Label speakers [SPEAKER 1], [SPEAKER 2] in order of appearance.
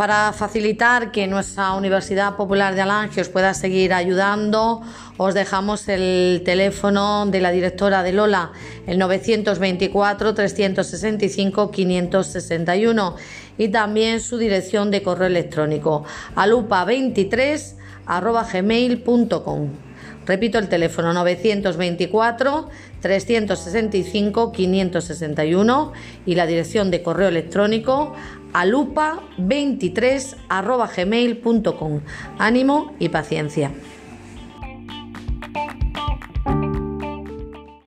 [SPEAKER 1] Para facilitar que nuestra Universidad Popular de Alange os pueda seguir ayudando, os dejamos el teléfono de la directora de Lola, el 924-365-561 y también su dirección de correo electrónico alupa23 gmail.com. Repito el teléfono 924 365 561 y la dirección de correo electrónico alupa23.gmail.com. Ánimo y paciencia.